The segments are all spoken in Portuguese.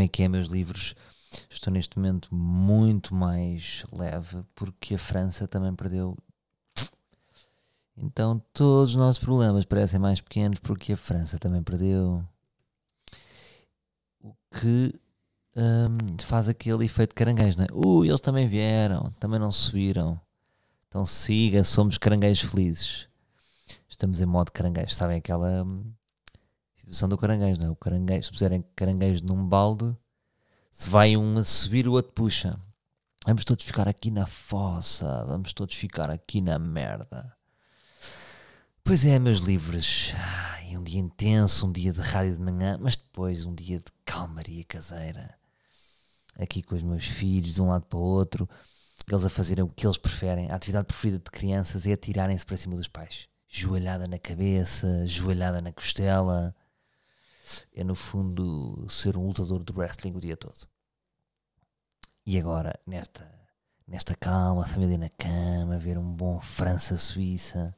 como é que é meus livros. Estou neste momento muito mais leve porque a França também perdeu. Então todos os nossos problemas parecem mais pequenos porque a França também perdeu. O que hum, faz aquele efeito caranguejo, não é? Uh, eles também vieram, também não subiram. Então siga, somos caranguejos felizes. Estamos em modo caranguejo, sabem aquela hum, situação do caranguejo, não é? O caranguejo, se puserem caranguejo num balde, se vai um a subir, o outro puxa. Vamos todos ficar aqui na fossa, vamos todos ficar aqui na merda. Pois é, meus livros. Ai, um dia intenso, um dia de rádio de manhã, mas depois um dia de calmaria caseira. Aqui com os meus filhos, de um lado para o outro, eles a fazerem o que eles preferem. A atividade preferida de crianças é atirarem-se para cima dos pais. Joelhada na cabeça, joelhada na costela. É, no fundo, ser um lutador de wrestling o dia todo. E agora, nesta, nesta calma, a família na cama, ver um bom França-Suíça.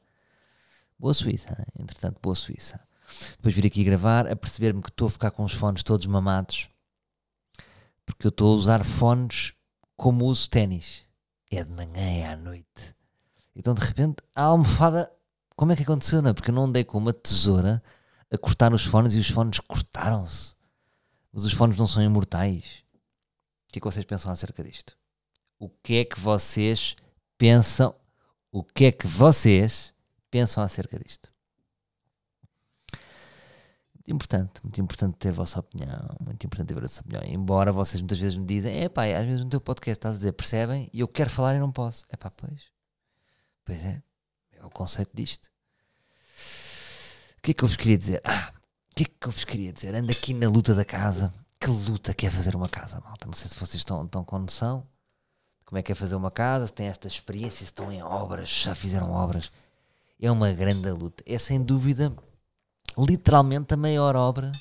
Boa Suíça, entretanto, boa Suíça. Depois vir aqui gravar, a perceber-me que estou a ficar com os fones todos mamados, porque eu estou a usar fones como uso ténis. É de manhã, é à noite. Então, de repente, a almofada. Como é que aconteceu, não é? Porque eu não andei com uma tesoura a cortar os fones e os fones cortaram-se. Mas os fones não são imortais. O que é que vocês pensam acerca disto? O que é que vocês pensam? O que é que vocês pensam acerca disto? Muito importante, muito importante ter a vossa opinião, muito importante ter a vossa opinião. Embora vocês muitas vezes me dizem, é pá, às vezes no teu podcast estás a dizer, percebem? E eu quero falar e não posso. É pá, pois. Pois é, é o conceito disto. O que é que eu vos queria dizer? Ah, o que é que eu vos queria dizer? Ando aqui na luta da casa. Que luta que é fazer uma casa, malta? Não sei se vocês estão, estão com noção como é que é fazer uma casa, se têm esta experiência, se estão em obras, já fizeram obras. É uma grande luta. É sem dúvida, literalmente, a maior obra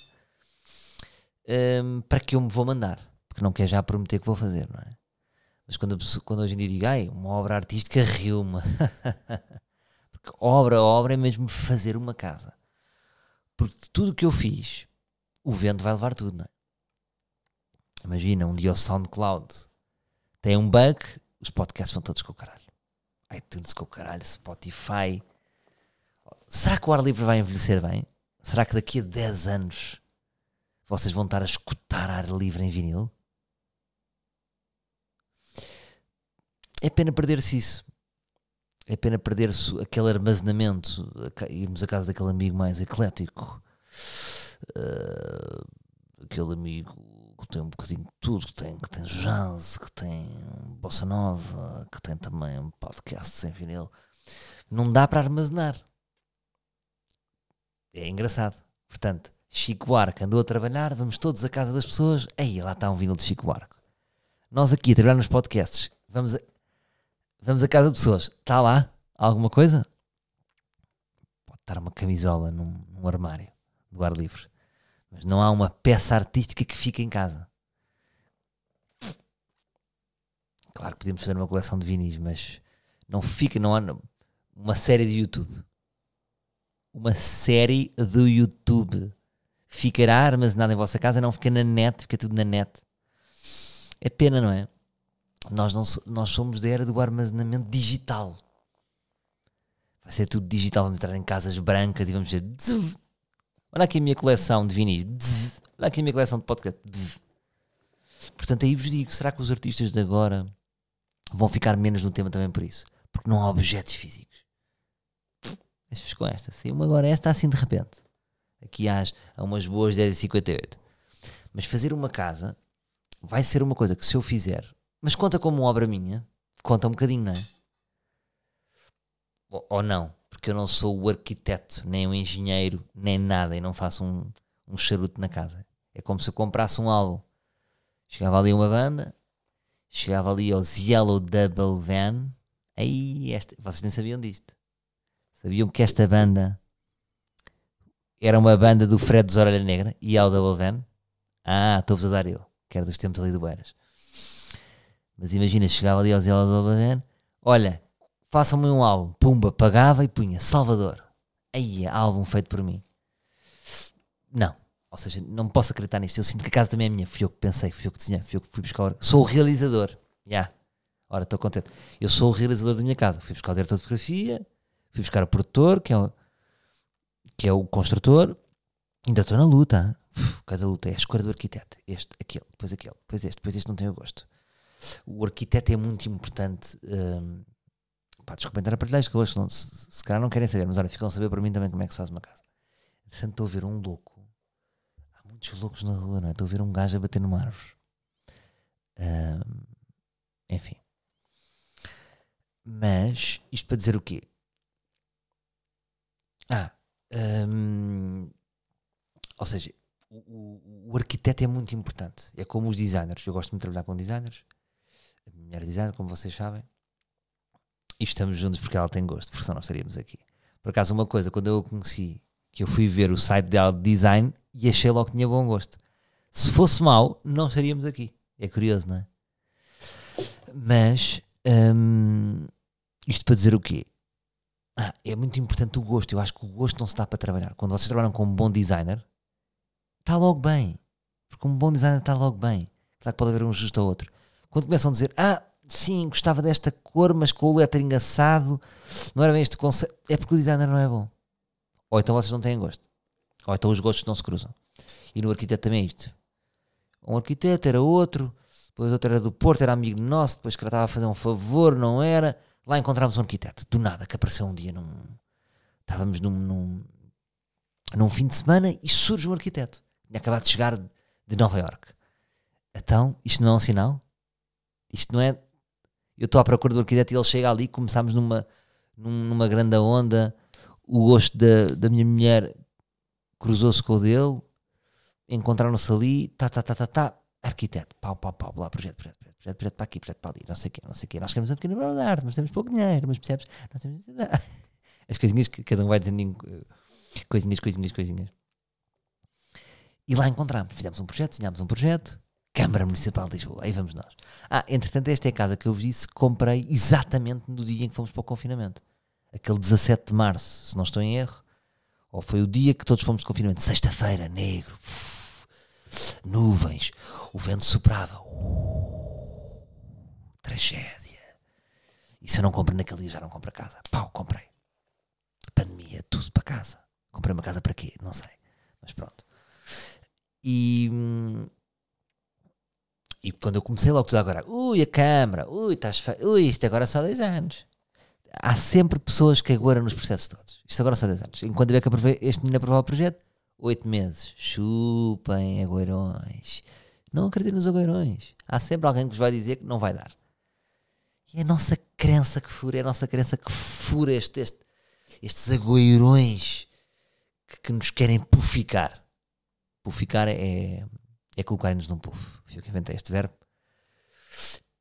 hum, para que eu me vou mandar. Porque não quero já prometer que vou fazer, não é? Mas quando, quando hoje em dia digo, ai, uma obra artística riu-me. Porque obra, obra é mesmo fazer uma casa. Porque tudo o que eu fiz, o vento vai levar tudo, não é? Imagina, um dia o SoundCloud tem um bug, os podcasts vão todos com o caralho. iTunes com o caralho, Spotify. Será que o ar livre vai envelhecer bem? Será que daqui a 10 anos vocês vão estar a escutar ar livre em vinil? É pena perder-se isso. É pena perder-se aquele armazenamento, irmos a casa daquele amigo mais eclético, uh, aquele amigo que tem um bocadinho de tudo, que tem, que tem jazz, que tem bossa nova, que tem também um podcast sem vinil. Não dá para armazenar. É engraçado. Portanto, Chico Buarque andou a trabalhar, vamos todos à casa das pessoas, aí lá está um vinil de Chico Buarque. Nós aqui a trabalhar nos podcasts, vamos a, vamos à casa de pessoas, está lá alguma coisa? Pode estar uma camisola num, num armário do ar livre, mas não há uma peça artística que fique em casa. Claro que podemos fazer uma coleção de vinis, mas não fica, não há uma série de YouTube uma série do YouTube. Ficará armazenada em vossa casa, não fica na net, fica tudo na net. É pena, não é? Nós, não, nós somos da era do armazenamento digital. Vai ser tudo digital, vamos entrar em casas brancas e vamos dizer. Olha aqui a minha coleção de vinis. Olha aqui a minha coleção de podcast. Portanto, aí vos digo: será que os artistas de agora vão ficar menos no tema também por isso? Porque não há objetos físicos. Deixa-vos com esta. Saiu-me agora esta assim de repente. Aqui às, a umas boas 10h58. Mas fazer uma casa vai ser uma coisa que se eu fizer, mas conta como obra minha, conta um bocadinho, não é? Ou, ou não, porque eu não sou o arquiteto, nem o engenheiro, nem nada, e não faço um, um charuto na casa. É como se eu comprasse um álbum. Chegava ali uma banda, chegava ali aos Yellow Double Van, aí esta, vocês nem sabiam disto. Sabiam que esta banda era uma banda do Fred dos Orelha Negra e ao Double Van? Ah, estou-vos a dar eu, que era dos tempos ali do Beiras. Mas imagina, chegava ali ao Zé Double Van, olha, façam-me um álbum, pumba, pagava e punha Salvador. Aí, álbum feito por mim. Não, Ou seja, não posso acreditar nisto. Eu sinto que a casa também é minha. Fui eu que pensei, fui eu que desenhei, fui eu que fui buscar. Sou o realizador. Já. Yeah. Ora, estou contente. Eu sou o realizador da minha casa. Fui buscar o diretor de fotografia, fui buscar o produtor, que é o, que é o construtor. Ainda estou na luta. Uf, cada luta é a escolha do arquiteto. Este, aquele, depois aquele, depois este, depois este não tenho gosto. O arquiteto é muito importante. Hum, pá, desculpem estar a partilhar isto hoje, se, se calhar não querem saber, mas olha, ficam a saber para mim também como é que se faz uma casa. Portanto, estou a ver um louco. Há muitos loucos na rua, não é? Estou a ver um gajo a bater numa árvore. Hum, enfim. Mas, isto para dizer o quê? Ah, hum, ou seja, o, o, o, arquiteto é muito importante. É como os designers. Eu gosto de trabalhar com designers. Mulher designer, como vocês sabem. E estamos juntos porque ela tem gosto, porque senão nós estaríamos aqui. Por acaso, uma coisa, quando eu a conheci, que eu fui ver o site dela de design e achei logo que tinha bom gosto. Se fosse mau, não estaríamos aqui. É curioso, não é? Mas hum, isto para dizer o quê? Ah, é muito importante o gosto. Eu acho que o gosto não se dá para trabalhar. Quando vocês trabalham com um bom designer, está logo bem. Porque um bom designer está logo bem. Claro que pode haver um justo ou outro. Quando começam a dizer, ah, sim, gostava desta cor, mas com o lettering assado, não era bem este conceito, é porque o designer não é bom. Ou então vocês não têm gosto. Ou então os gostos não se cruzam. E no arquiteto também é isto. Um arquiteto era outro, depois outro era do Porto, era amigo nosso, depois que estava a fazer um favor, não era. Lá encontramos um arquiteto, do nada, que apareceu um dia num. Estávamos num, num, num fim de semana e surge um arquiteto. Tinha acabado de chegar de Nova York. Então, isto não é um sinal? Isto não é. Eu estou à procura do arquiteto e ele chega ali, começámos numa, numa grande onda. O gosto da, da minha mulher cruzou-se com o dele, encontraram-se ali, tá, tá, tá, tá, tá, arquiteto, pau, pau, pau, lá, projeto, projeto, projeto, projeto, projeto para aqui, projeto para ali, não sei o quê, não sei o quê. Nós queremos uma pequena obra de arte, mas temos pouco dinheiro, mas percebes? Nós temos as coisinhas que cada um vai dizendo, coisinhas, coisinhas, coisinhas. E lá encontramos, fizemos um projeto, desenhámos um projeto, Câmara Municipal de Lisboa, aí vamos nós. Ah, entretanto, esta é a casa que eu vos disse, comprei exatamente no dia em que fomos para o confinamento. Aquele 17 de março, se não estou em erro, ou foi o dia que todos fomos de confinamento, sexta-feira, negro, uf, nuvens, o vento soprava, uh, tragédia. E se eu não compro naquele dia, já não compro a casa. Pau, comprei. Pandemia, tudo para casa. Comprei uma casa para quê? Não sei. Mas pronto. E, e quando eu comecei logo tudo agora, ui, a câmara, ui, estás feio, ui, isto agora é só dois anos. Há sempre pessoas que agora nos processos todos. Isto agora só 10 anos. Enquanto tiver que aprovar, este menino aprovar o projeto, 8 meses. Chupem agüeirões. Não acreditem nos agüeirões. Há sempre alguém que vos vai dizer que não vai dar. E é a nossa crença que fura, é a nossa crença que fura este, este, estes agüeirões que, que nos querem puficar. Puficar é, é colocarem-nos num puff. Fui eu que inventei este verbo.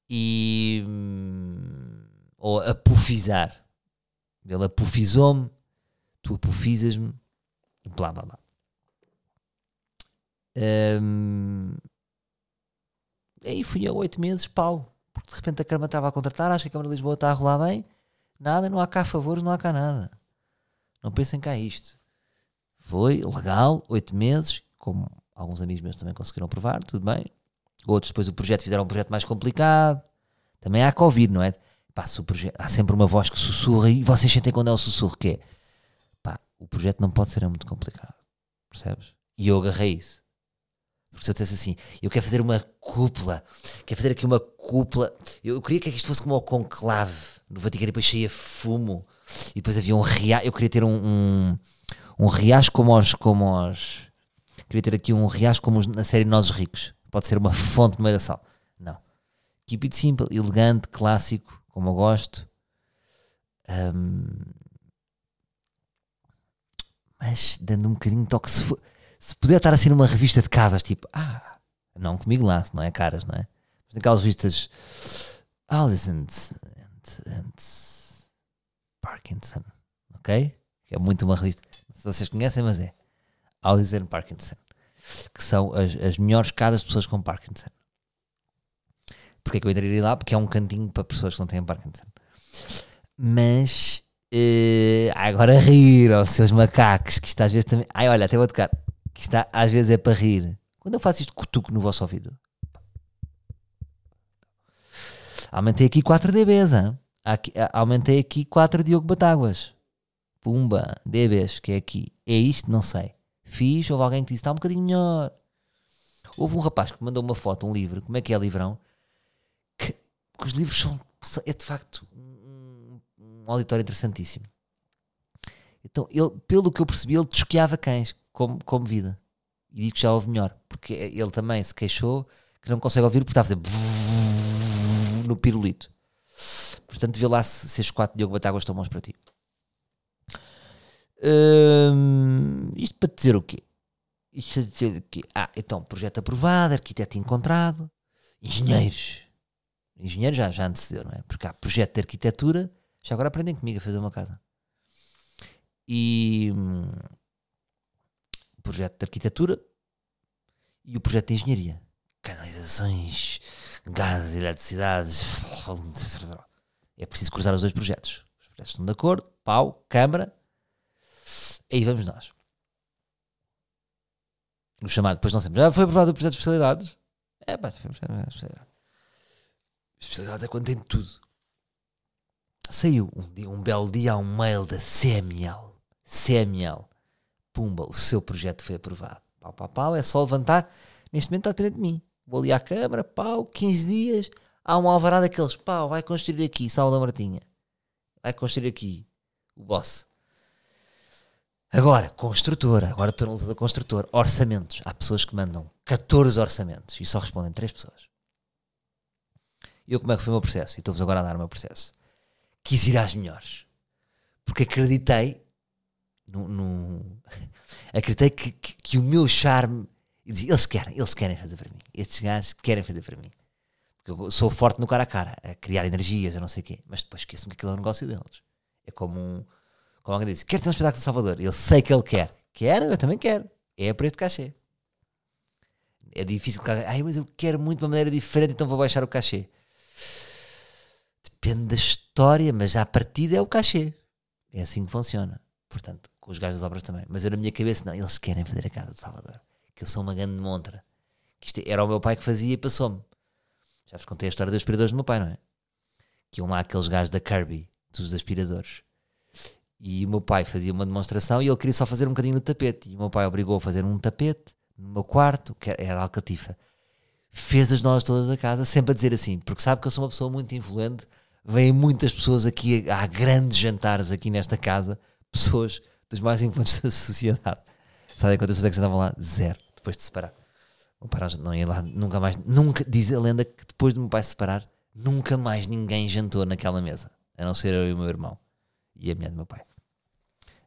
E. Hum, ou apufizar. Ele apufizou-me, tu apufizas-me, blá blá blá. Um, aí fui a oito meses, pau. Porque de repente a Câmara estava a contratar, acho que a Câmara de Lisboa está a rolar bem. Nada, não há cá favores, não há cá nada. Não pensem cá isto. Foi legal, oito meses, como alguns amigos meus também conseguiram provar, tudo bem. Outros depois o projeto fizeram um projeto mais complicado. Também há Covid, não é? Pá, o projeto, há sempre uma voz que sussurra e vocês sentem quando é o sussurro que é. Pá, o projeto não pode ser muito complicado. Percebes? E eu agarrei isso. Porque se eu dissesse assim, eu quero fazer uma cúpula, quero fazer aqui uma cúpula. Eu queria que isto fosse como o conclave no Vaticano e depois cheia fumo e depois havia um riacho. Eu queria ter um, um, um riacho como os, como os Queria ter aqui um riacho como na série Nós Ricos. Pode ser uma fonte no meio da sala. Não. Keep it simple, elegante, clássico, como eu gosto. Um, mas dando um bocadinho de toque. Se, for, se puder estar assim numa revista de casas, tipo, ah, não comigo lá, não é caras, não é? Mas naquelas revistas Alice and, and, and Parkinson, ok? Que é muito uma revista. Se vocês conhecem, mas é. Alison Parkinson, que são as, as melhores casas de pessoas com Parkinson. Porquê é que eu entraria lá? Porque é um cantinho para pessoas que não têm Parkinson. Mas uh, agora rir aos seus macacos, que isto às vezes também. Ai, olha, até vou tocar. que está, às vezes é para rir. Quando eu faço isto cutuco no vosso ouvido. Aumentei aqui 4 dBs, hein? Aqui, aumentei aqui 4 Diogo Batáguas. Pumba, dBs, que é aqui. É isto? Não sei. Fiz, houve alguém que disse, está um bocadinho melhor. Houve um rapaz que mandou uma foto, um livro, como é que é livrão? Que, que os livros são, é de facto um, um auditório interessantíssimo. Então, ele, pelo que eu percebi, ele desquiava cães como, como vida. E digo que já ouve melhor, porque ele também se queixou que não consegue ouvir porque está a fazer no pirulito. Portanto, vê lá se, se estes quatro Diogo Batáguas estão bons para ti. Isto para dizer o quê? Isto para dizer o quê? Ah, então, projeto aprovado, arquiteto encontrado, engenheiros. Engenheiros já, já antecedeu, não é? Porque há projeto de arquitetura, já agora aprendem comigo a fazer uma casa. E hum, projeto de arquitetura e o projeto de engenharia. Canalizações, gás, eletricidade. É preciso cruzar os dois projetos. Os projetos estão de acordo, pau, câmara, aí vamos nós. O chamado, depois não sempre. Já foi aprovado o projeto de especialidades? É, pá, foi especialidade. Especialidade é quando tem tudo. Saiu um, dia, um belo dia um mail da CML. CML. Pumba, o seu projeto foi aprovado. Pau, pau, pau, é só levantar. Neste momento está dependente de mim. Vou ali à câmara, pau, 15 dias. Há um alvará daqueles, pau, vai construir aqui, Sala da Martinha. Vai construir aqui o boss. Agora, construtora, agora estou na luta da construtora. Orçamentos. Há pessoas que mandam 14 orçamentos e só respondem 3 pessoas. E eu como é que foi o meu processo? E estou-vos agora a dar o meu processo. Quis ir às melhores. Porque acreditei no, no acreditei que, que, que, o meu charme dizia, eles querem, eles querem fazer para mim. Estes gajos querem fazer para mim. Porque eu sou forte no cara a cara, a criar energias, a não sei o quê. Mas depois esqueço-me que aquilo é um negócio deles. É como um como alguém disse, quer ter um espetáculo de Salvador? Eu sei que ele quer. Quer? Eu também quero. É a preço de cachê. É difícil. Ai, mas eu quero muito de uma maneira diferente, então vou baixar o cachê. Depende da história, mas a partida é o cachê. É assim que funciona. Portanto, com os gajos das obras também. Mas eu na minha cabeça, não, eles querem fazer a casa de Salvador. Que eu sou uma grande montra. Que isto era o meu pai que fazia e passou-me. Já vos contei a história dos aspiradores do meu pai, não é? Que iam lá aqueles gajos da Kirby, dos aspiradores. E o meu pai fazia uma demonstração e ele queria só fazer um bocadinho no tapete. E o meu pai obrigou a fazer um tapete no meu quarto, que era alcatifa. Fez as nós todas da casa, sempre a dizer assim, porque sabe que eu sou uma pessoa muito influente. Vêm muitas pessoas aqui, há grandes jantares aqui nesta casa, pessoas dos mais influentes da sociedade. Sabem quantas pessoas é que estavam lá? Zero, depois de separar. O meu pai não ia lá nunca mais. Nunca, diz a lenda que depois do meu pai separar, nunca mais ninguém jantou naquela mesa, a não ser eu e o meu irmão e a mulher do meu pai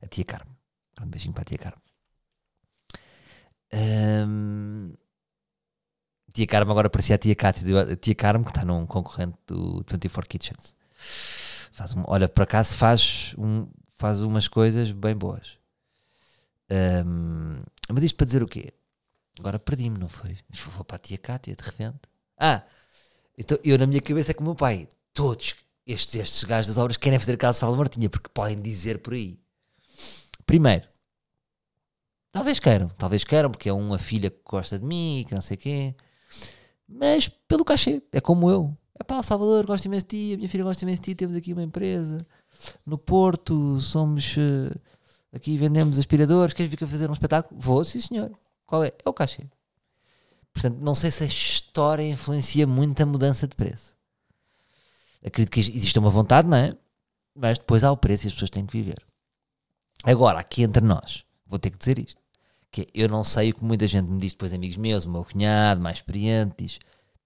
a tia Carmo. Um beijinho para a tia Carmo. Um, tia Carmo agora parecia a tia Cátia, a tia Carmo que está num concorrente do 24 Kitchens. Faz um, olha, por acaso faz, um, faz umas coisas bem boas. Um, mas isto para dizer o quê? Agora perdi-me, não foi? Vou para a tia Cátia de repente. Ah, então eu na minha cabeça é como o meu pai. Todos estes, estes gajos das obras querem fazer a casa de Martinha porque podem dizer por aí. Primeiro, talvez queiram, talvez queiram, porque é uma filha que gosta de mim e que não sei quê, mas pelo cachê, é como eu. É pá, Salvador, gosto imenso de ti, a minha filha gosta imenso de ti, temos aqui uma empresa no Porto, somos uh, aqui vendemos aspiradores, queres vir a fazer um espetáculo? Vou, sim senhor. Qual é? É o cachê. Portanto, não sei se a história influencia muito a mudança de preço. Acredito que existe uma vontade, não é? Mas depois há o preço e as pessoas têm que viver. Agora, aqui entre nós, vou ter que dizer isto. Que eu não sei o que muita gente me diz, depois amigos meus, o meu cunhado, mais experiente, diz,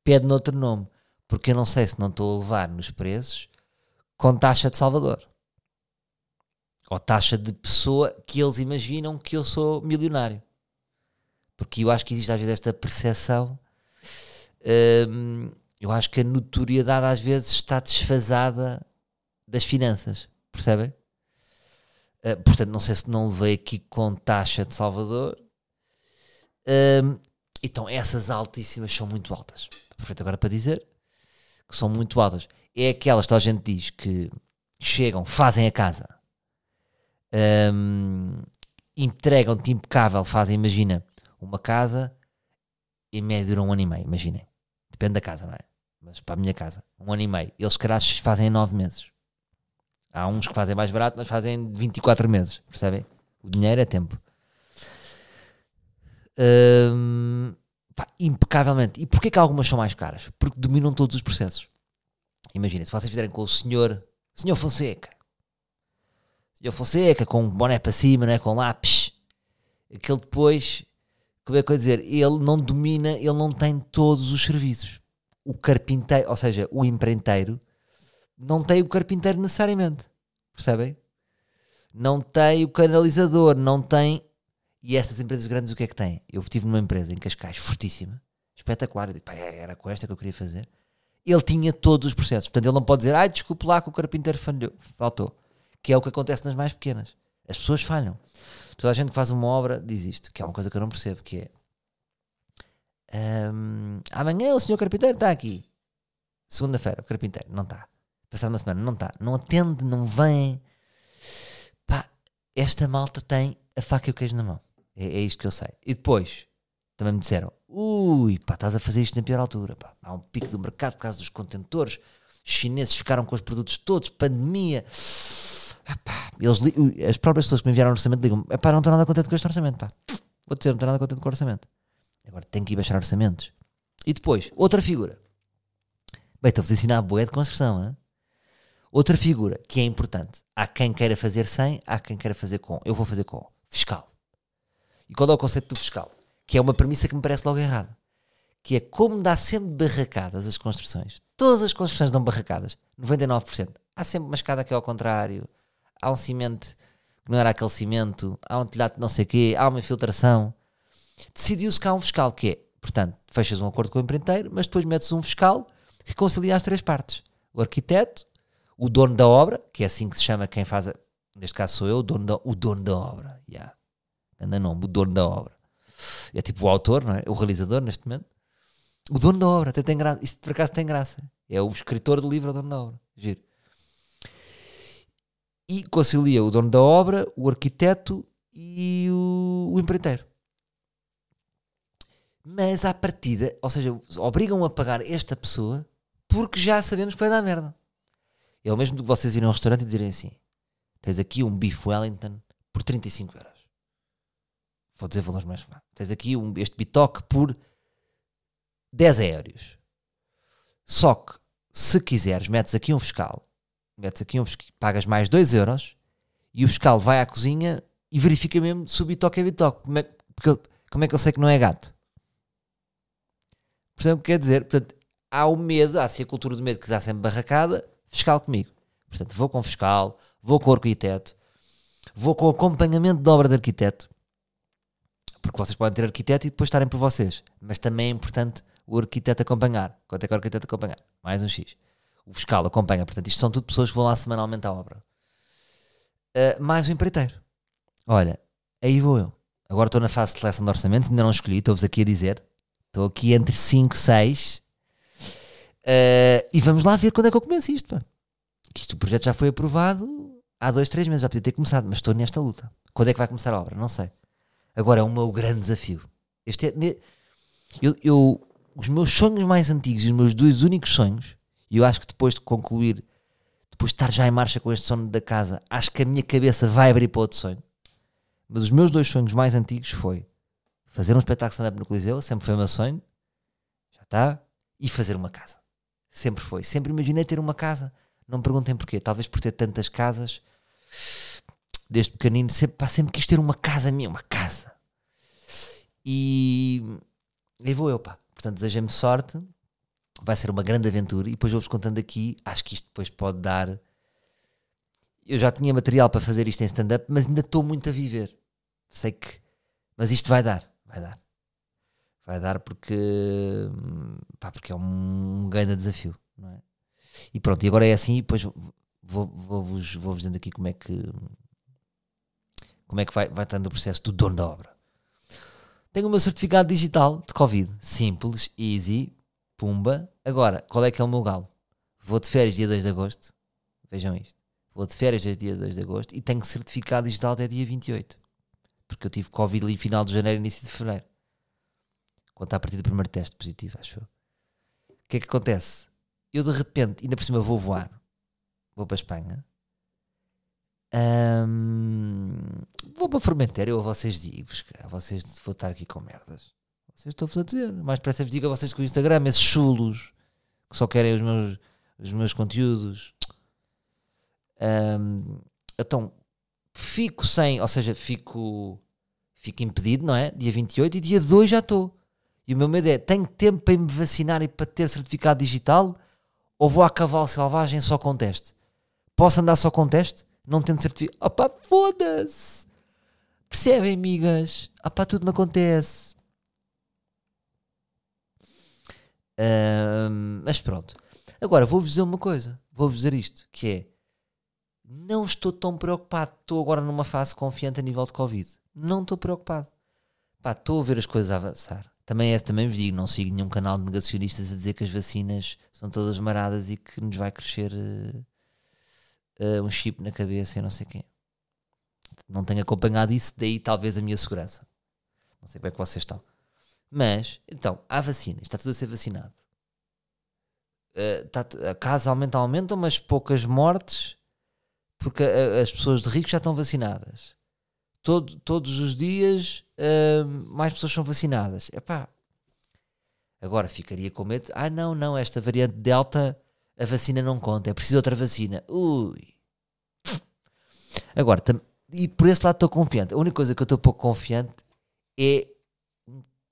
pede-me outro nome. Porque eu não sei se não estou a levar nos preços com taxa de Salvador. Ou taxa de pessoa que eles imaginam que eu sou milionário. Porque eu acho que existe às vezes esta percepção. Hum, eu acho que a notoriedade às vezes está desfasada das finanças. Percebem? Uh, portanto, não sei se não levei aqui com taxa de Salvador. Uh, então, essas altíssimas são muito altas. Perfeito agora para dizer que são muito altas. É aquelas que a gente diz que chegam, fazem a casa um, entregam-te impecável, fazem, imagina, uma casa, em média dura um ano e meio, imaginem. Depende da casa, não é? Mas para a minha casa, um ano e meio. Eles, caras fazem em nove meses. Há uns que fazem mais barato, mas fazem 24 meses, percebem? O dinheiro é tempo. Hum, pá, impecavelmente. E porquê que algumas são mais caras? Porque dominam todos os processos. Imaginem, se vocês fizerem com o senhor, senhor Fonseca, senhor Fonseca, com um boné para cima, né, com lápis, aquele depois, como é que eu ia dizer, ele não domina, ele não tem todos os serviços. O carpinteiro, ou seja, o empreiteiro, não tem o carpinteiro necessariamente. Percebem? Não tem o canalizador, não tem. E estas empresas grandes o que é que têm? Eu estive numa empresa em Cascais, fortíssima, espetacular. Eu disse, pá, é, era com esta que eu queria fazer. Ele tinha todos os processos. Portanto, ele não pode dizer, ai, desculpe lá que o carpinteiro falhou, faltou. Que é o que acontece nas mais pequenas. As pessoas falham. Toda a gente que faz uma obra diz isto, que é uma coisa que eu não percebo, que é um, amanhã o senhor carpinteiro está aqui. Segunda-feira, o carpinteiro não está. Passada uma semana, não está. Não atende, não vem. Pá, esta malta tem a faca e o queijo na mão. É, é isto que eu sei. E depois, também me disseram, ui, pá, estás a fazer isto na pior altura. Pá. Há um pico do mercado por causa dos contentores. Os chineses ficaram com os produtos todos, pandemia. Ah, pá, eles, as próprias pessoas que me enviaram o orçamento digam pá, não estou nada contente com este orçamento, pá. Vou dizer, não estou nada contente com o orçamento. Agora tenho que ir baixar orçamentos. E depois, outra figura. Bem, estou-vos a ensinar a boé de construção, hein? Outra figura que é importante. Há quem queira fazer sem, há quem queira fazer com. Eu vou fazer com. Fiscal. E qual é o conceito do fiscal? Que é uma premissa que me parece logo errada. Que é como dá sempre barracadas as construções. Todas as construções dão barracadas. 99%. Há sempre uma escada que é ao contrário. Há um cimento que não era aquele cimento. Há um telhado de não sei quê. Há uma infiltração. Decidiu-se que há um fiscal que é, portanto, fechas um acordo com o empreiteiro, mas depois metes um fiscal que concilia as três partes. O arquiteto, o dono da obra, que é assim que se chama quem faz, a, neste caso sou eu, o dono da, o dono da obra. Yeah. Anda nome, o dono da obra. É tipo o autor, não é? O realizador neste momento. O dono da obra, até tem graça. Isso por acaso tem graça. É o escritor do livro, o dono da obra. Giro. E concilia o dono da obra, o arquiteto e o, o empreiteiro. Mas à partida, ou seja, obrigam a pagar esta pessoa porque já sabemos que vai dar merda. É o mesmo do que vocês irem ao restaurante e dizerem assim: tens aqui um bife Wellington por 35 euros. Vou dizer valores mais. Tens aqui um, este bitoque por 10 aéreos. Só que, se quiseres, metes aqui um fiscal, metes aqui um fiscal, pagas mais 2 euros e o fiscal vai à cozinha e verifica mesmo se o bitoque é bitoque. Como é, porque, como é que eu sei que não é gato? Portanto, quer dizer, portanto, há o medo, há assim a cultura do medo que dá sempre barracada, fiscal comigo. Portanto, vou com fiscal, vou com arquiteto, vou com acompanhamento de obra de arquiteto, porque vocês podem ter arquiteto e depois estarem por vocês, mas também é importante o arquiteto acompanhar. Quanto é que o arquiteto acompanhar? Mais um X. O fiscal acompanha, portanto, isto são tudo pessoas que vão lá semanalmente à obra. Uh, mais o empreiteiro. Olha, aí vou eu. Agora estou na fase de seleção de orçamentos, ainda não escolhi, estou-vos aqui a dizer. Estou aqui entre 5 e 6 Uh, e vamos lá ver quando é que eu começo isto. Pá. Que isto, o projeto já foi aprovado há dois, três meses, já podia ter começado, mas estou nesta luta. Quando é que vai começar a obra? Não sei. Agora é o meu grande desafio. Este é, eu, eu, os meus sonhos mais antigos os meus dois únicos sonhos, e eu acho que depois de concluir, depois de estar já em marcha com este sonho da casa, acho que a minha cabeça vai abrir para outro sonho. Mas os meus dois sonhos mais antigos foi fazer um espetáculo stand-up no Coliseu, sempre foi o meu sonho, já está, e fazer uma casa. Sempre foi. Sempre imaginei ter uma casa. Não me perguntem porquê. Talvez por ter tantas casas. Desde pequenino, sempre, pá, sempre quis ter uma casa minha, uma casa. E aí vou eu, pá. Portanto, desejem-me sorte. Vai ser uma grande aventura. E depois vou-vos contando aqui. Acho que isto depois pode dar. Eu já tinha material para fazer isto em stand-up, mas ainda estou muito a viver. Sei que. Mas isto vai dar. Vai dar. Vai dar porque, pá, porque é um, grande desafio, não é? E pronto, e agora é assim, depois vou-vos vou, vou, dizendo aqui como é que como é que vai, vai estando o processo do dono da obra. Tenho o meu certificado digital de Covid, simples, easy, pumba. Agora, qual é que é o meu galo? Vou de férias dia 2 de agosto, vejam isto. Vou de férias dia 2 de agosto e tenho certificado digital até dia 28. porque eu tive Covid ali final de janeiro, início de fevereiro. Quando está a partir do primeiro teste positivo, acho eu. O que é que acontece? Eu de repente, ainda por cima vou voar, vou para a Espanha, vou para Formentério, eu a vocês digo-vos, a vocês vou estar aqui com merdas. Vocês estão-vos a dizer, mais depressa vos digo a vocês com o Instagram, esses chulos que só querem os meus, os meus conteúdos. Um, então, fico sem, ou seja, fico, fico impedido, não é? Dia 28 e dia 2 já estou. E o meu medo é: tenho tempo para me vacinar e para ter certificado digital? Ou vou a cavalo selvagem só com teste? Posso andar só com teste? Não tendo certificado? Opá, foda-se! Percebem, amigas? Opá, tudo me acontece. Um, mas pronto. Agora, vou-vos dizer uma coisa. Vou-vos dizer isto, que é... Não estou tão preocupado. Estou agora numa fase confiante a nível de Covid. Não estou preocupado. Pá, estou a ver as coisas avançar. Também, é, também vos digo, não sigo nenhum canal de negacionistas a dizer que as vacinas são todas maradas e que nos vai crescer uh, uh, um chip na cabeça e não sei quem. Não tenho acompanhado isso, daí talvez a minha segurança. Não sei como é que vocês estão. Mas, então, há vacina, está tudo a ser vacinado. Uh, está, a casa aumenta, mas poucas mortes porque as pessoas de ricos já estão vacinadas. Todo, todos os dias mais pessoas são vacinadas. Epá, agora ficaria com medo. Ah, não, não, esta variante Delta, a vacina não conta, é preciso outra vacina. Ui. Agora, e por esse lado estou confiante. A única coisa que eu estou pouco confiante é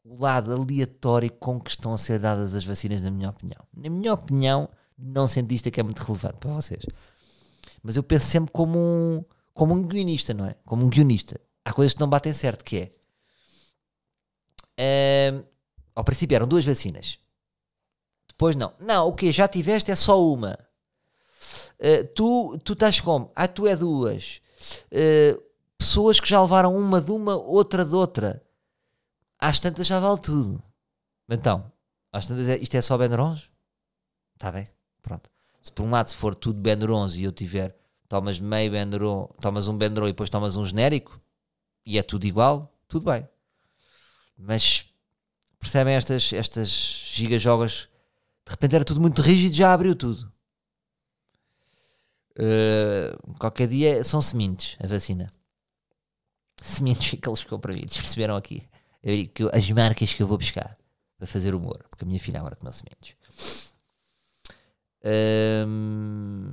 o lado aleatório com que estão a ser dadas as vacinas, na minha opinião. Na minha opinião, não cientista que é muito relevante para vocês. Mas eu penso sempre como um, como um guionista, não é? Como um guionista. Há coisas que não batem certo, que é... Uh, ao princípio eram duas vacinas. Depois não. Não, o que Já tiveste é só uma. Uh, tu, tu estás como? Ah, tu é duas. Uh, pessoas que já levaram uma de uma, outra de outra às tantas já vale tudo. Então, às tantas, é, isto é só Benerons? Está bem, pronto. Se por um lado se for tudo Benerons e eu tiver, tomas meio Beneron, tomas um Beneron e depois tomas um genérico, e é tudo igual, tudo bem. Mas percebem estas, estas gigajogas? De repente era tudo muito rígido, já abriu tudo. Uh, qualquer dia são sementes a vacina. Sementes aqueles comprimidos, perceberam aqui? eu, que as marcas que eu vou buscar para fazer humor, porque a minha filha agora comeu sementes. Um,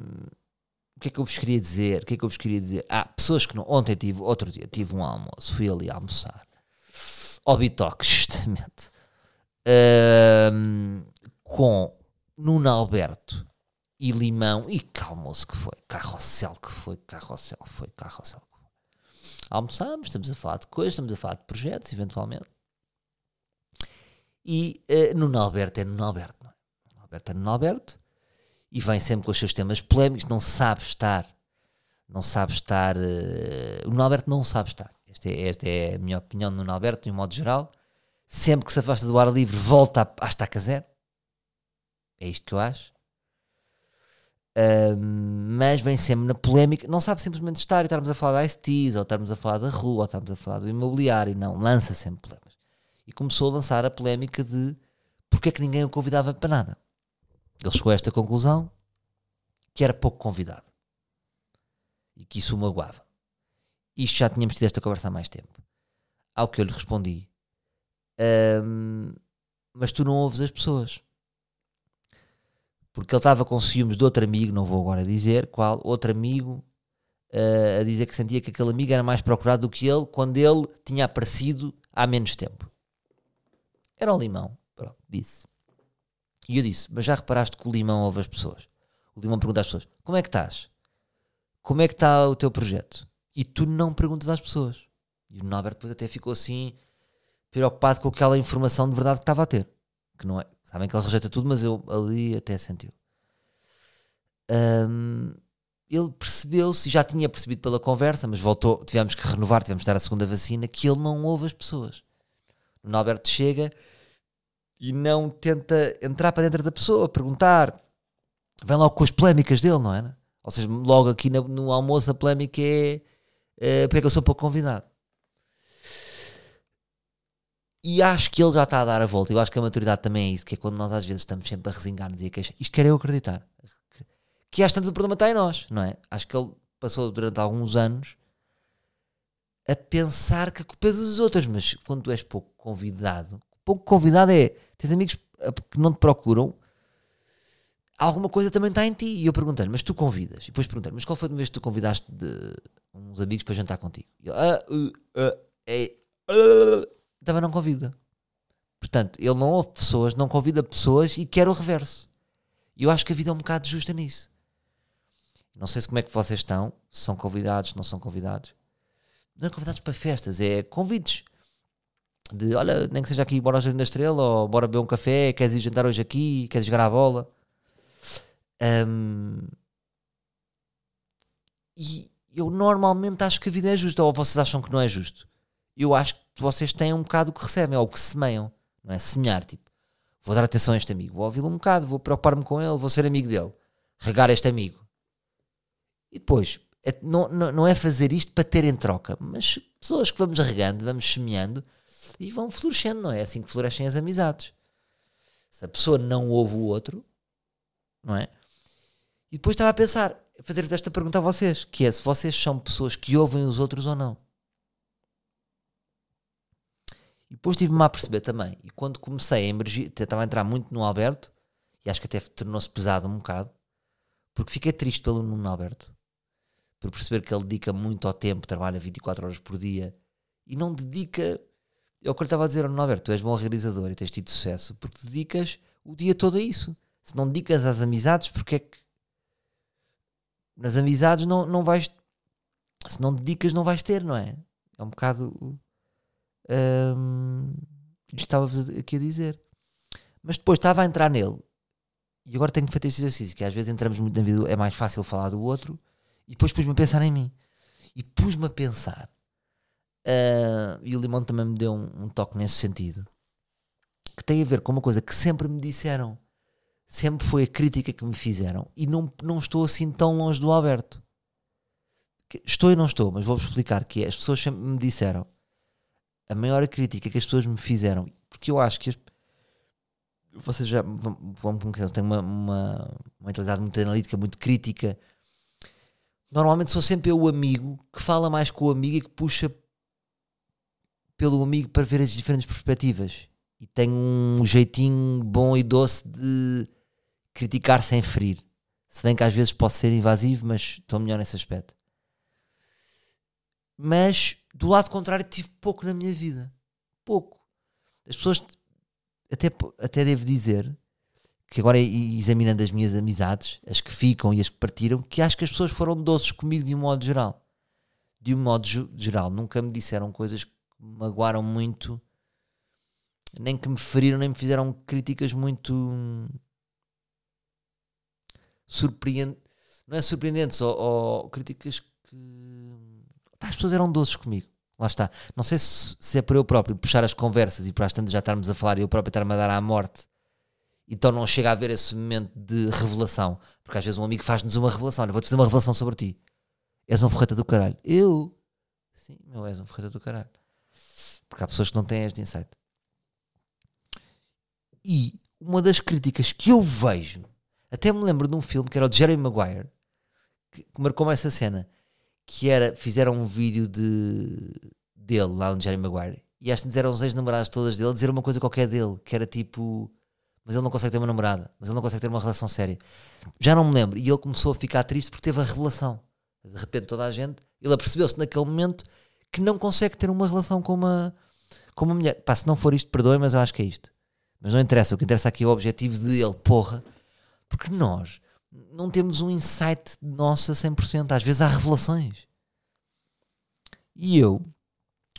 o que é que eu vos queria dizer? O que é que eu vos queria dizer? Ah, pessoas que não. Ontem tive, outro dia, tive um almoço, fui ali almoçar. Ao Bitoque, justamente. Um, com Nuno Alberto e Limão. E que que foi. Carrossel que foi. Carrossel foi. Carrossel almoçamos, estamos a falar de coisas, estamos a falar de projetos, eventualmente. E uh, Nuno Alberto é Nuno Alberto, não é? Nuno Alberto é Nuno Alberto e vem sempre com os seus temas polémicos, não sabe estar, não sabe estar, uh, o Nuno Alberto não sabe estar. Esta é, esta é a minha opinião do Nuno Alberto, de um modo geral. Sempre que se afasta do ar livre, volta à estaca zero. É isto que eu acho. Uh, mas vem sempre na polémica, não sabe simplesmente estar e estarmos a falar de ICTs, ou estarmos a falar da rua, ou estarmos a falar do imobiliário, não, lança sempre polémicas. E começou a lançar a polémica de porque é que ninguém o convidava para nada. Ele chegou a esta conclusão que era pouco convidado e que isso o magoava. Isto já tínhamos tido esta conversa há mais tempo. Ao que eu lhe respondi, mas tu não ouves as pessoas porque ele estava com ciúmes de outro amigo, não vou agora dizer qual, outro amigo, uh, a dizer que sentia que aquele amigo era mais procurado do que ele quando ele tinha aparecido há menos tempo. Era o limão, pronto, disse. E eu disse, mas já reparaste que o limão ouve as pessoas? O limão pergunta às pessoas, como é que estás? Como é que está o teu projeto? E tu não perguntas às pessoas. E o Norbert depois até ficou assim, preocupado com aquela informação de verdade que estava a ter. Que não é, Sabem que ele rejeita tudo, mas eu ali até sentiu. Um, ele percebeu-se, já tinha percebido pela conversa, mas voltou, tivemos que renovar, tivemos que dar a segunda vacina, que ele não ouve as pessoas. O Norberto chega e não tenta entrar para dentro da pessoa, perguntar. Vem logo com as polémicas dele, não é? Ou seja, logo aqui no, no almoço a polémica é, é porque é que eu sou pouco convidado. E acho que ele já está a dar a volta. Eu acho que a maturidade também é isso, que é quando nós às vezes estamos sempre a resingar-nos e a queixar. Isto quero eu acreditar. Que às tantas o problema está em nós, não é? Acho que ele passou durante alguns anos a pensar que a culpa é dos outros, mas quando tu és pouco convidado, pouco convidado é, tens amigos que não te procuram, alguma coisa também está em ti. E eu perguntei-lhe, mas tu convidas? E depois perguntei mas qual foi a vez que tu convidaste uns amigos para jantar contigo? E ele, ah, uh, uh, é, uh, também não convida. Portanto, ele não ouve pessoas, não convida pessoas e quer o reverso. E eu acho que a vida é um bocado justa nisso. Não sei se como é que vocês estão, se são convidados, se não são convidados. Não é convidados para festas, é convites. De olha, nem que seja aqui, bora ao Jardim da Estrela, ou bora beber um café, queres ir jantar hoje aqui, queres jogar a bola. Um, e eu normalmente acho que a vida é justa, ou vocês acham que não é justo? Eu acho que vocês têm um bocado o que recebem, ou o que semeiam, não é? Semear, tipo, vou dar atenção a este amigo, vou ouvi-lo um bocado, vou preocupar-me com ele, vou ser amigo dele, regar este amigo. E depois, é, não, não, não é fazer isto para ter em troca, mas pessoas que vamos regando, vamos semeando e vão florescendo, não é? É assim que florescem as amizades. Se a pessoa não ouve o outro, não é? E depois estava a pensar, fazer-vos esta pergunta a vocês, que é se vocês são pessoas que ouvem os outros ou não. E depois tive-me a perceber também, e quando comecei a emergir, estava a entrar muito no Alberto, e acho que até tornou-se pesado um bocado, porque fiquei triste pelo Nuno Alberto por perceber que ele dedica muito ao tempo, trabalha 24 horas por dia e não dedica. É que eu lhe estava a dizer, Nuno Alberto, tu és bom realizador e tens tido sucesso porque dedicas o dia todo a isso. Se não dedicas às amizades, porque é que nas amizades não, não vais. Se não dedicas, não vais ter, não é? É um bocado. Hum, estava-vos aqui a dizer. Mas depois estava a entrar nele e agora tenho feito este exercício, que às vezes entramos muito na vida, é mais fácil falar do outro e depois pus-me a pensar em mim. E pus-me a pensar. Uh, e o Limão também me deu um, um, toque nesse sentido. Que tem a ver com uma coisa que sempre me disseram. Sempre foi a crítica que me fizeram. E não, não estou assim tão longe do Alberto. Estou e não estou, mas vou-vos explicar que é, as pessoas sempre me disseram. A maior crítica que as pessoas me fizeram. Porque eu acho que as, vocês já vão, vão têm uma, uma, uma mentalidade muito analítica, muito crítica normalmente sou sempre eu o amigo que fala mais com o amigo e que puxa pelo amigo para ver as diferentes perspectivas. E tenho um jeitinho bom e doce de criticar sem ferir. Se bem que às vezes pode ser invasivo, mas estou melhor nesse aspecto. Mas do lado contrário tive pouco na minha vida. Pouco. As pessoas até, até devo dizer que agora examinando as minhas amizades, as que ficam e as que partiram, que acho que as pessoas foram doces comigo de um modo geral. De um modo geral, nunca me disseram coisas que me magoaram muito, nem que me feriram, nem me fizeram críticas muito surpreendentes, não é surpreendentes, ou, ou críticas que pá, as pessoas eram doces comigo. Lá está. Não sei se, se é por eu próprio puxar as conversas e por as tantas já estarmos a falar e eu próprio estar-me a dar à morte então não chega a haver esse momento de revelação. Porque às vezes um amigo faz-nos uma revelação. Olha, vou-te fazer uma revelação sobre ti. És um ferreta do caralho. Eu? Sim, meu, és um ferreta do caralho. Porque há pessoas que não têm este insight. E uma das críticas que eu vejo, até me lembro de um filme que era o de Jeremy Maguire, que, que marcou-me essa cena, que era, fizeram um vídeo de, dele lá no Jeremy Maguire, e acho que eram as ex-namoradas todas dele, dizer uma coisa qualquer dele, que era tipo mas ele não consegue ter uma namorada, mas ele não consegue ter uma relação séria. Já não me lembro. E ele começou a ficar triste porque teve a revelação. De repente, toda a gente, ele apercebeu-se naquele momento que não consegue ter uma relação com uma, com uma mulher. Pá, se não for isto, perdoe, mas eu acho que é isto. Mas não interessa. O que interessa aqui é o objetivo de ele, porra. Porque nós não temos um insight nosso a 100%. Às vezes há revelações. E eu,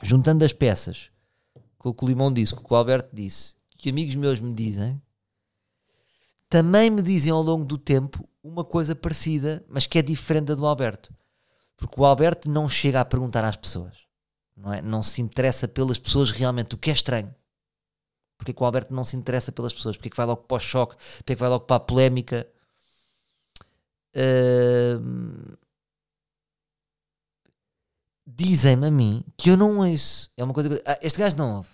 juntando as peças, com o que o Limão disse, com o que o Alberto disse, que amigos meus me dizem, também me dizem ao longo do tempo uma coisa parecida, mas que é diferente da do Alberto. Porque o Alberto não chega a perguntar às pessoas, não, é? não se interessa pelas pessoas realmente, o que é estranho. Porque que o Alberto não se interessa pelas pessoas? Porque que vai logo para o choque? Porque que vai logo para a polémica? Uh... Dizem-me a mim que eu não ouço. É uma coisa que... ah, este gajo não ouve.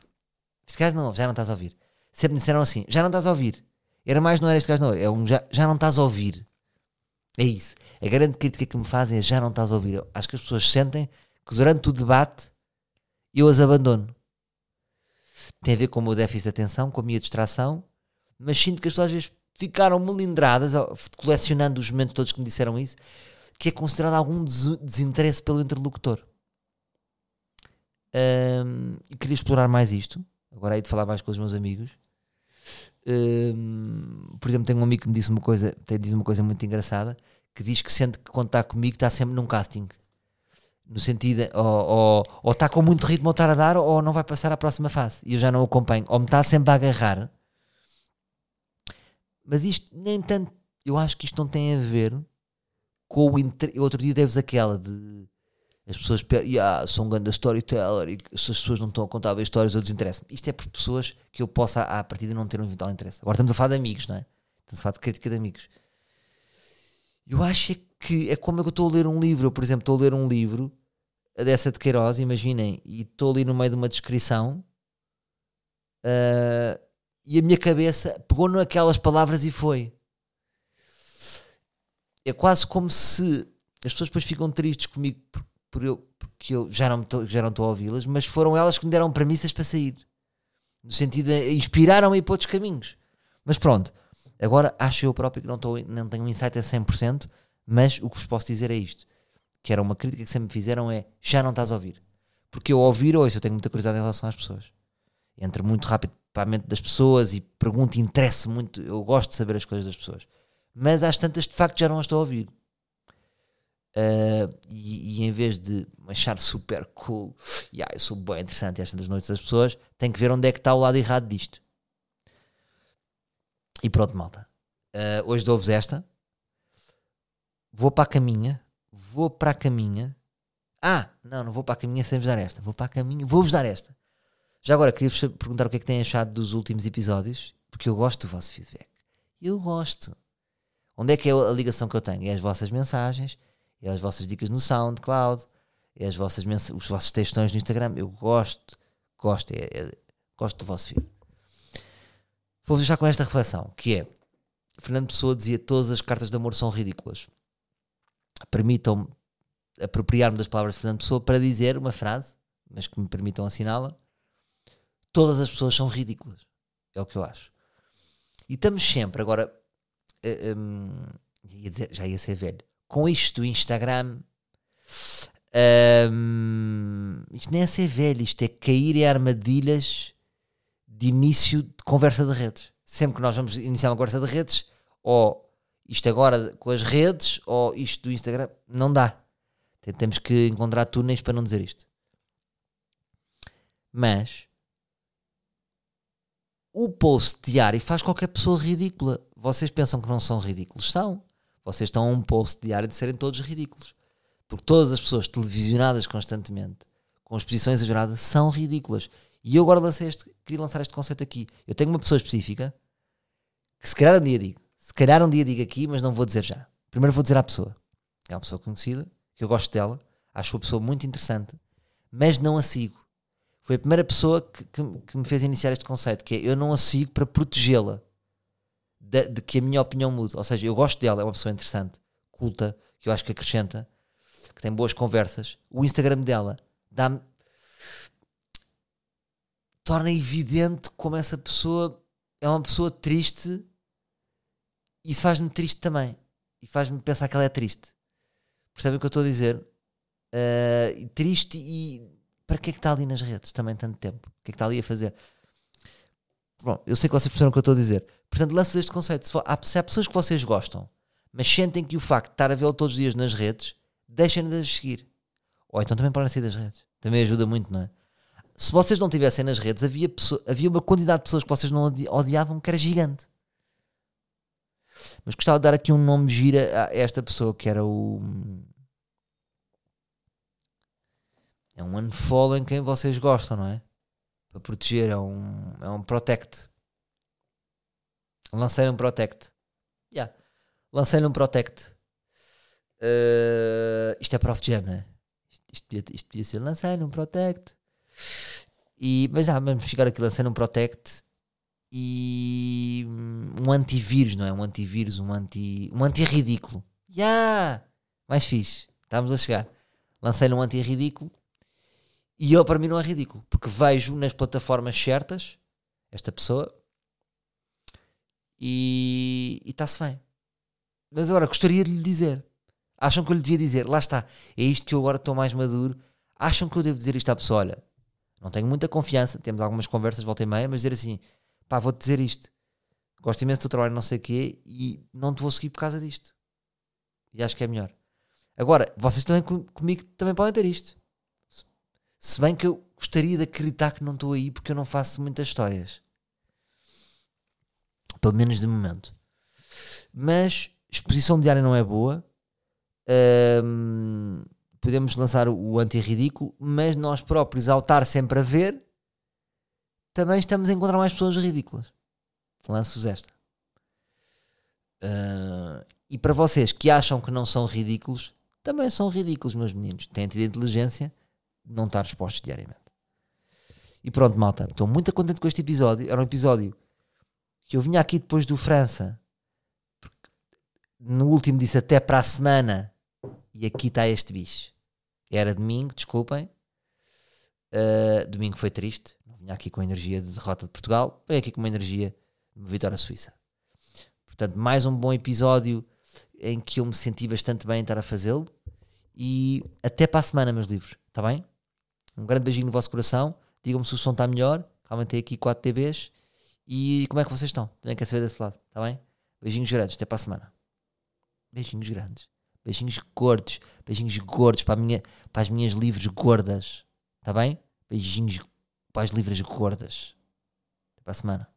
Este gajo não ouve, já não estás a ouvir. Sempre me disseram assim, já não estás a ouvir. Era mais, não era este gajo, não. É um já, já não estás a ouvir. É isso. A grande crítica que me fazem é já não estás a ouvir. Eu acho que as pessoas sentem que durante o debate eu as abandono. Tem a ver com o meu déficit de atenção, com a minha distração, mas sinto que as pessoas às vezes ficaram melindradas, colecionando os momentos todos que me disseram isso, que é considerado algum desinteresse pelo interlocutor. Um, queria explorar mais isto. Agora hei de falar mais com os meus amigos. Um, por exemplo, tenho um amigo que me disse uma coisa, diz uma coisa muito engraçada, que diz que sente que quando está comigo está sempre num casting. No sentido, ou, ou, ou está com muito ritmo a estar a dar, ou não vai passar à próxima fase. E eu já não acompanho. Ou me está sempre a agarrar. Mas isto, nem tanto, eu acho que isto não tem a ver com o. Outro dia deves aquela de. As pessoas yeah, sou um grande storyteller e se as pessoas não estão a contar bem histórias eu desinteresso Isto é por pessoas que eu possa, à partida, não ter um eventual interesse. Agora estamos a falar de amigos, não é? Estamos a falar de crítica de amigos. Eu acho é que é como eu estou a ler um livro. Eu, por exemplo, estou a ler um livro dessa de Queiroz, imaginem, e estou ali no meio de uma descrição uh, e a minha cabeça pegou naquelas palavras e foi é quase como se as pessoas depois ficam tristes comigo por, por eu, porque eu já não estou a ouvi-las, mas foram elas que me deram premissas para sair. No sentido de inspiraram-me a ir para outros caminhos. Mas pronto, agora acho eu próprio que não, tô, não tenho um insight a 100%, mas o que vos posso dizer é isto. Que era uma crítica que sempre me fizeram é, já não estás a ouvir. Porque eu ouvir hoje, eu tenho muita curiosidade em relação às pessoas. Entro muito rápido para a mente das pessoas e pergunto e interesso muito, eu gosto de saber as coisas das pessoas mas às tantas de facto já não estou a ouvir. Uh, e, e, em vez de me achar super cool, yeah, eu sou bem interessante às tantas noites das pessoas, tenho que ver onde é que está o lado errado disto. E pronto, malta. Uh, hoje dou-vos esta. Vou para a caminha. Vou para a caminha. Ah, não, não vou para a caminha sem vos dar esta. Vou para a caminha. Vou-vos dar esta. Já agora, queria-vos perguntar o que é que têm achado dos últimos episódios, porque eu gosto do vosso feedback. Eu gosto. Onde é que é a ligação que eu tenho? É as vossas mensagens, é as vossas dicas no SoundCloud, é as vossas os vossos textões no Instagram. Eu gosto, gosto, é, é, gosto do vosso feed. Vou deixar com esta reflexão, que é Fernando Pessoa dizia todas as cartas de amor são ridículas. Permitam-me apropriar-me das palavras de Fernando Pessoa para dizer uma frase, mas que me permitam assiná-la. Todas as pessoas são ridículas. É o que eu acho. E estamos sempre, agora, uh, um, ia dizer, já ia ser velho, com isto do Instagram, um, isto nem é ser velho, isto é cair em armadilhas de início de conversa de redes. Sempre que nós vamos iniciar uma conversa de redes, ou isto agora com as redes, ou isto do Instagram, não dá. Temos que encontrar túneis para não dizer isto. Mas o post diário faz qualquer pessoa ridícula. Vocês pensam que não são ridículos? São. Vocês estão a um post diário de serem todos ridículos. Porque todas as pessoas televisionadas constantemente, com exposições exageradas, são ridículas. E eu agora lancei este, queria lançar este conceito aqui. Eu tenho uma pessoa específica que se calhar um dia digo. Calhar um dia digo aqui, mas não vou dizer já. Primeiro vou dizer à pessoa. É uma pessoa conhecida, que eu gosto dela, acho a pessoa muito interessante, mas não a sigo. Foi a primeira pessoa que, que, que me fez iniciar este conceito, que é eu não a sigo para protegê-la de, de, que a minha opinião mude. Ou seja, eu gosto dela, é uma pessoa interessante, culta, que eu acho que acrescenta, que tem boas conversas. O Instagram dela dá-me. torna evidente como essa pessoa é uma pessoa triste isso faz-me triste também. E faz-me pensar que ela é triste. Percebem o que eu estou a dizer? Uh, triste e para que é que está ali nas redes também tanto tempo? O que é que está ali a fazer? Bom, eu sei que vocês perceberam o que eu estou a dizer. Portanto, lanço este conceito. Se, for, há, se há pessoas que vocês gostam, mas sentem que o facto de estar a vê-lo todos os dias nas redes, deixem-de seguir. Ou então também podem sair das redes. Também ajuda muito, não é? Se vocês não estivessem nas redes, havia, pessoa, havia uma quantidade de pessoas que vocês não odiavam que era gigante. Mas gostava de dar aqui um nome gira a esta pessoa que era o é um unfollow em quem vocês gostam, não é? Para proteger, é um, é um protect. Lancei um protect. Yeah. Lancei um protect. Uh, isto é Prof Jam, não é? Isto, isto, devia, isto ser lançar um protect. E, mas ah, vamos ficar aqui lançando um Protect e um antivírus, não é? Um antivírus, um anti. um anti-ridículo. Yeah! Mais fixe. Estamos a chegar. Lancei-lhe um anti-ridículo e ele para mim não é ridículo, porque vejo nas plataformas certas esta pessoa e está-se bem. Mas agora gostaria de lhe dizer. Acham que eu lhe devia dizer? Lá está. É isto que eu agora estou mais maduro. Acham que eu devo dizer isto à pessoa? Olha, não tenho muita confiança. Temos algumas conversas, volta e meia, mas dizer assim: pá, vou-te dizer isto. Gosto imenso do trabalho, não sei o quê, e não te vou seguir por causa disto. E acho que é melhor. Agora, vocês também comigo também podem ter isto. Se bem que eu gostaria de acreditar que não estou aí porque eu não faço muitas histórias. Pelo menos de momento. Mas exposição diária não é boa. Um, podemos lançar o anti-ridículo, mas nós próprios, ao estar sempre a ver, também estamos a encontrar mais pessoas ridículas. Lanço-vos esta. Uh, e para vocês que acham que não são ridículos, também são ridículos, meus meninos. Têm tido inteligência de não estar expostos diariamente. E pronto, malta. Estou muito contente com este episódio. Era um episódio que eu vinha aqui depois do França. No último disse até para a semana. E aqui está este bicho. Era domingo, desculpem. Uh, domingo foi triste. Não vinha aqui com a energia de derrota de Portugal. Veio aqui com uma energia de vitória suíça. Portanto, mais um bom episódio em que eu me senti bastante bem em estar a fazê-lo. E até para a semana, meus livros. Está bem? Um grande beijinho no vosso coração. Digam-me se o som está melhor. Aumentei aqui 4 TBs. E como é que vocês estão? Também quero saber desse lado. Está bem? Beijinhos grandes. Até para a semana. Beijinhos grandes. Beijinhos gordos. Beijinhos gordos para, minha, para as minhas livres gordas. Está bem? Beijinhos para as livres gordas. Até para a semana.